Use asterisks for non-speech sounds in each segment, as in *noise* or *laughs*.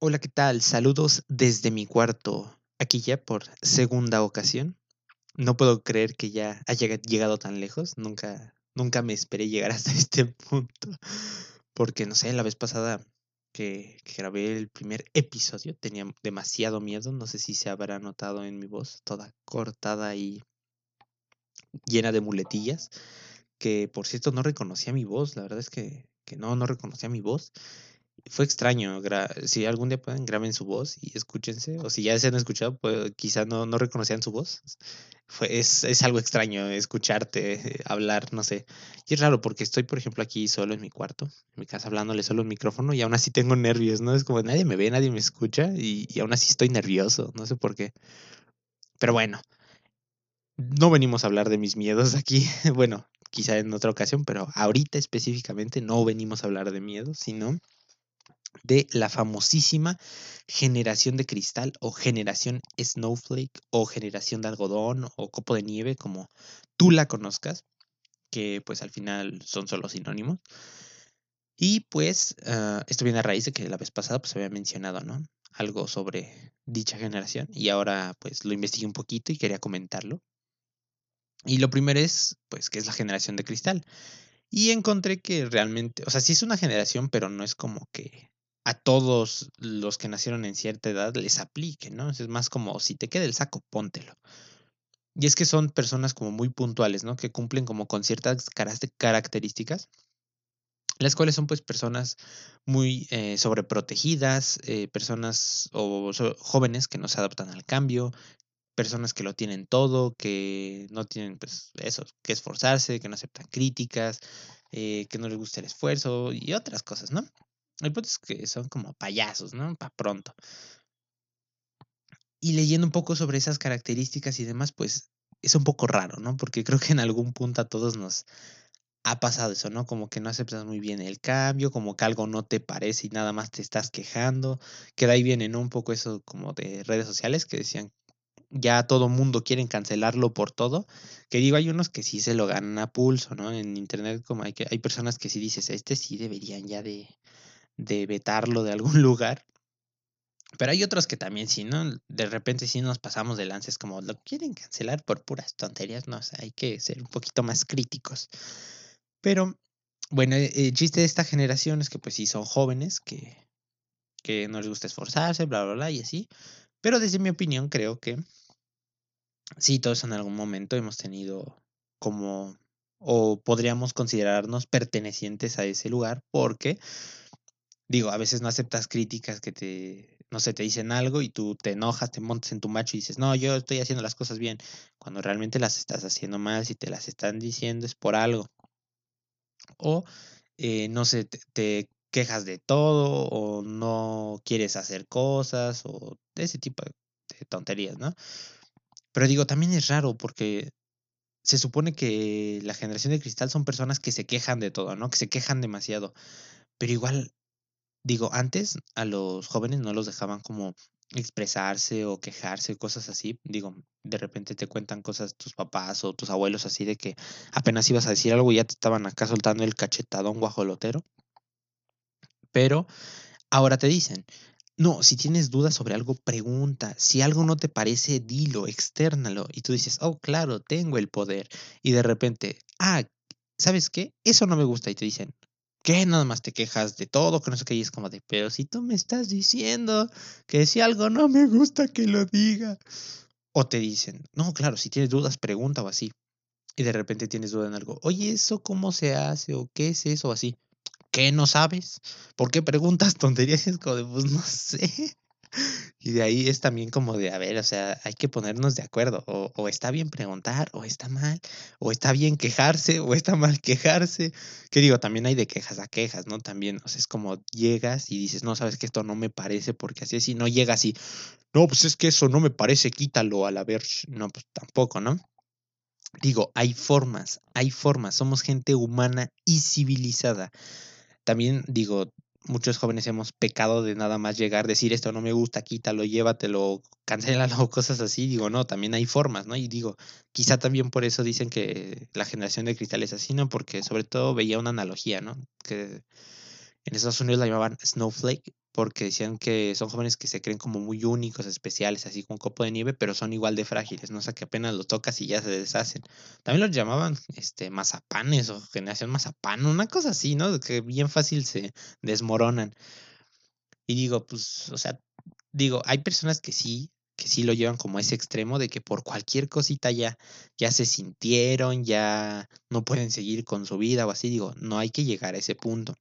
Hola, ¿qué tal? Saludos desde mi cuarto, aquí ya por segunda ocasión. No puedo creer que ya haya llegado tan lejos. Nunca, nunca me esperé llegar *laughs* hasta este punto. Porque, no sé, la vez pasada que, que grabé el primer episodio tenía demasiado miedo. No sé si se habrá notado en mi voz, toda cortada y llena de muletillas. Que, por cierto, no reconocía mi voz. La verdad es que, que no, no reconocía mi voz fue extraño. si algún día pueden, graben su voz y escúchense. O si ya se han escuchado, pues quizá no, no reconocían su voz. Fue, es, es algo extraño escucharte hablar, no sé. Y es raro porque estoy, por ejemplo, aquí solo en mi cuarto, en mi casa, hablándole solo al micrófono y aún así tengo nervios, ¿no? Es como nadie me ve, nadie me escucha y, y aún así estoy nervioso. No sé por qué. Pero bueno, no venimos a hablar de mis miedos aquí. *laughs* Bueno, quizá en otra ocasión, pero ahorita específicamente no venimos a hablar de miedos, sino de la famosísima generación de cristal o generación snowflake o generación de algodón o copo de nieve como tú la conozcas, que pues al final son solo sinónimos. Y pues ah, esto viene a raíz de que la vez pasada pues había mencionado, ¿no? Algo sobre dicha generación y ahora pues lo investigué un poquito y quería comentarlo. Y lo primero es pues que es la generación de cristal. Y encontré que realmente, o sea, sí es una generación, pero no es como que a todos los que nacieron en cierta edad les aplique, ¿no? Es más como si te queda el saco, póntelo. Y es que son personas como muy puntuales, ¿no? Que cumplen como con ciertas características, las cuales son pues personas muy eh, sobreprotegidas, eh, personas o jóvenes que no se adaptan al cambio, personas que lo tienen todo, que no tienen pues eso, que esforzarse, que no aceptan críticas, eh, que no les gusta el esfuerzo y otras cosas, ¿no? El punto que son como payasos, ¿no? Para pronto. Y leyendo un poco sobre esas características y demás, pues es un poco raro, ¿no? Porque creo que en algún punto a todos nos ha pasado eso, ¿no? Como que no aceptas muy bien el cambio, como que algo no te parece y nada más te estás quejando. Que de ahí viene, ¿no? Un poco eso como de redes sociales que decían, ya todo mundo quiere cancelarlo por todo. Que digo, hay unos que sí se lo ganan a pulso, ¿no? En internet como hay, que, hay personas que sí dices, este sí deberían ya de de vetarlo de algún *laughs* lugar. Pero hay otros que también, si no, de repente sí nos pasamos de lances como lo quieren cancelar por puras tonterías, no, hay que ser un poquito más críticos. Pero, bueno, eh, el chiste de esta generación es que pues sí son jóvenes, que, que no les gusta esforzarse, bla, bla, bla, y así. Pero desde mi opinión creo que sí, todos en algún momento hemos tenido como, o podríamos considerarnos pertenecientes a ese lugar, porque digo, a veces no aceptas críticas que te, no sé, te dicen algo y tú te enojas, te montas en tu macho y dices, no, yo estoy haciendo las cosas bien, cuando realmente las estás haciendo mal, si te las están diciendo es por algo. O, eh, no sé, te, quejas de todo o no quieres hacer cosas o ese tipo de tonterías, ¿no? Pero digo, también es raro porque se supone que la generación de cristal son personas que se quejan de todo, ¿no? Que se quejan demasiado. Pero igual Digo, antes a los jóvenes no los dejaban como expresarse o quejarse, cosas así. Digo, de repente te cuentan cosas tus papás o tus abuelos así de que apenas ibas a decir algo y ya te estaban acá soltando el cachetadón guajolotero. Pero ahora te dicen, no, si tienes dudas sobre algo, pregunta. Si algo no te parece, dilo, externalo. Y tú dices, oh, claro, tengo el poder. Y de repente, ah, ¿sabes qué? Eso no me gusta. Y te dicen, ¿Qué? Nada más te quejas de todo, que no sé qué, y es como de, pero si tú me estás diciendo que si algo no me gusta, que lo diga. O te dicen, no, claro, si tienes dudas, pregunta o así. Y de repente tienes duda en algo, oye, ¿eso cómo se hace? ¿O qué es eso? O así. ¿Qué no sabes? ¿Por qué preguntas *laughs* tonterías? Es como de, pues no sé. Y de ahí es también como de, a ver, o sea, hay que ponernos de acuerdo. O, está bien preguntar, o está mal, o está bien quejarse, o está mal quejarse. Que digo, también hay de quejas a quejas, ¿no? También, o sea, es como llegas y dices, no, sabes que esto no me parece porque así es, y no llegas y, no, pues es que eso no me parece, quítalo a la ver. No, pues tampoco, ¿no? Digo, hay formas, hay formas, somos gente humana y civilizada. También digo, muchos jóvenes hemos pecado de nada más llegar, decir esto no me gusta, quítalo, llévatelo, cancélalo, *laughs* cosas así. Digo, no, también hay formas, ¿no? Y digo, quizá también por eso dicen que la generación de cristal es así, ¿no? Porque sobre todo veía una analogía, ¿no? Que en Estados Unidos la llamaban snowflake porque decían que son jóvenes que se creen como muy únicos, especiales, así como copo de nieve, pero son igual de frágiles, ¿no? O sea, que apenas los tocas y ya se deshacen. También los llamaban este, mazapanes o generación mazapán, una cosa así, ¿no? Que bien fácil se desmoronan. Y digo, pues, o sea, digo, hay personas que sí, que sí lo llevan como a ese extremo de que por cualquier cosita ya, ya se sintieron, ya no pueden seguir con su vida o así. Digo, no hay que llegar a ese punto.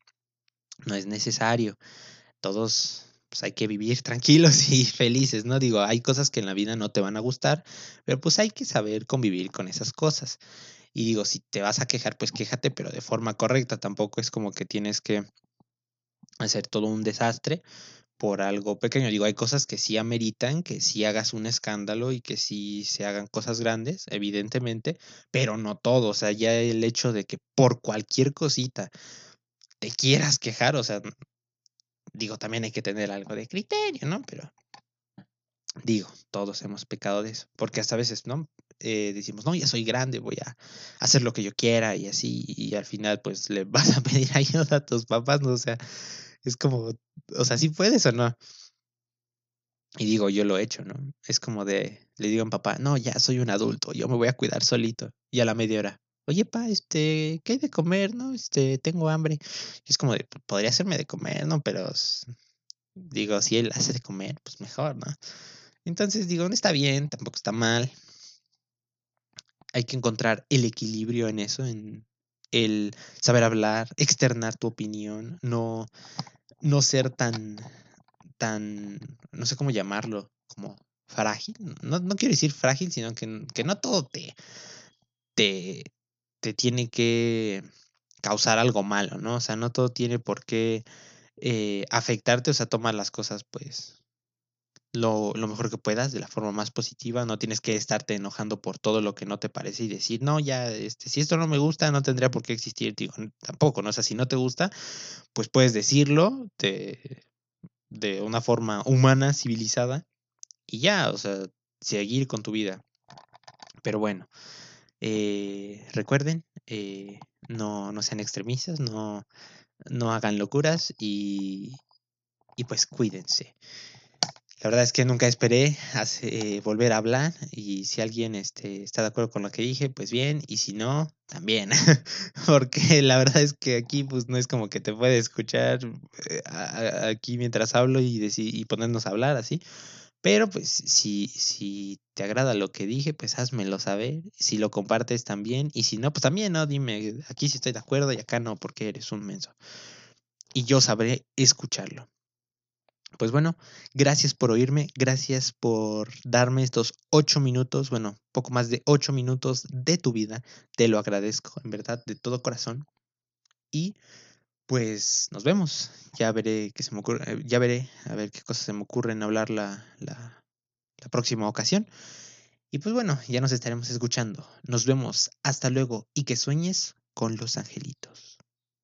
No es necesario. Todos pues hay que vivir *laughs* tranquilos y felices, ¿no? Digo, hay cosas que en la vida no te van a gustar, pero pues hay que saber convivir con esas cosas. Y digo, si te vas a quejar, pues quéjate, pero de forma correcta. Tampoco es como que tienes que hacer todo un desastre por algo pequeño. Digo, hay cosas que sí ameritan, que sí hagas un escándalo y que sí se hagan cosas grandes, evidentemente, pero no todo. O sea, ya el hecho de que por cualquier cosita te quieras quejar, o sea, digo, también hay que tener algo de criterio, ¿no? Pero digo, todos hemos pecado de eso, porque hasta veces, ¿no? Eh, decimos, no, ya soy grande, voy a hacer lo que yo quiera y así, y al final pues le *laughs* vas a pedir ayuda a tus papás, ¿no? O sea, es como, o sea, si puedes o no. Y digo, yo lo he hecho, ¿no? Es como de, le digo a mi papá, no, ya soy un adulto, yo me voy a cuidar solito. Y a la media hora, oye, pa, este, ¿qué hay de comer, no? Este, tengo hambre. Y es como de, podría hacerme de comer, ¿no? Pero digo, si él hace de comer, pues mejor, ¿no? Entonces digo, no está bien, tampoco está mal. Hay que encontrar el equilibrio en eso, en el saber hablar, externar tu opinión, no, no ser tan, tan, no sé cómo llamarlo, como frágil. No, no quiero decir frágil, sino que, que no todo te, te, te tiene que causar algo malo, ¿no? O sea, no todo tiene por qué eh, afectarte, o sea, tomar las cosas, pues, lo, lo, mejor que puedas, de la forma más positiva. No tienes que estarte enojando por todo lo que no te parece y decir, no, ya, este, si esto no me gusta, no tendría por qué existir. Digo, tampoco, ¿no? O sea, si no te gusta, pues puedes decirlo de, de una forma humana, civilizada, y ya, o sea, seguir con tu vida. Pero bueno, eh, recuerden, eh, no, no, sean extremistas, no, no hagan locuras y, y, pues cuídense. La verdad es que nunca esperé eh, volver a hablar y si alguien este, está de acuerdo con lo que dije, pues bien, y si no, también, *laughs* porque la verdad es que aquí pues no es como que te puede escuchar aquí mientras hablo y, y ponernos a hablar así, pero pues si, si te agrada lo que dije, pues házmelo saber. Si lo compartes también. Y si no, pues también, ¿no? Dime, aquí sí estoy de acuerdo y acá no, porque eres un menso. Y yo sabré escucharlo. Pues bueno, gracias por oírme, gracias por darme estos ocho minutos, bueno, poco más de ocho minutos de tu vida. Te lo agradezco, en verdad, de todo corazón. Y pues nos vemos. Ya veré qué se me ocurre, eh, ya veré a ver qué cosas se me ocurren hablar la, la, la próxima ocasión. Y pues bueno, ya nos estaremos escuchando. Nos vemos. Hasta luego y que sueñes con los angelitos.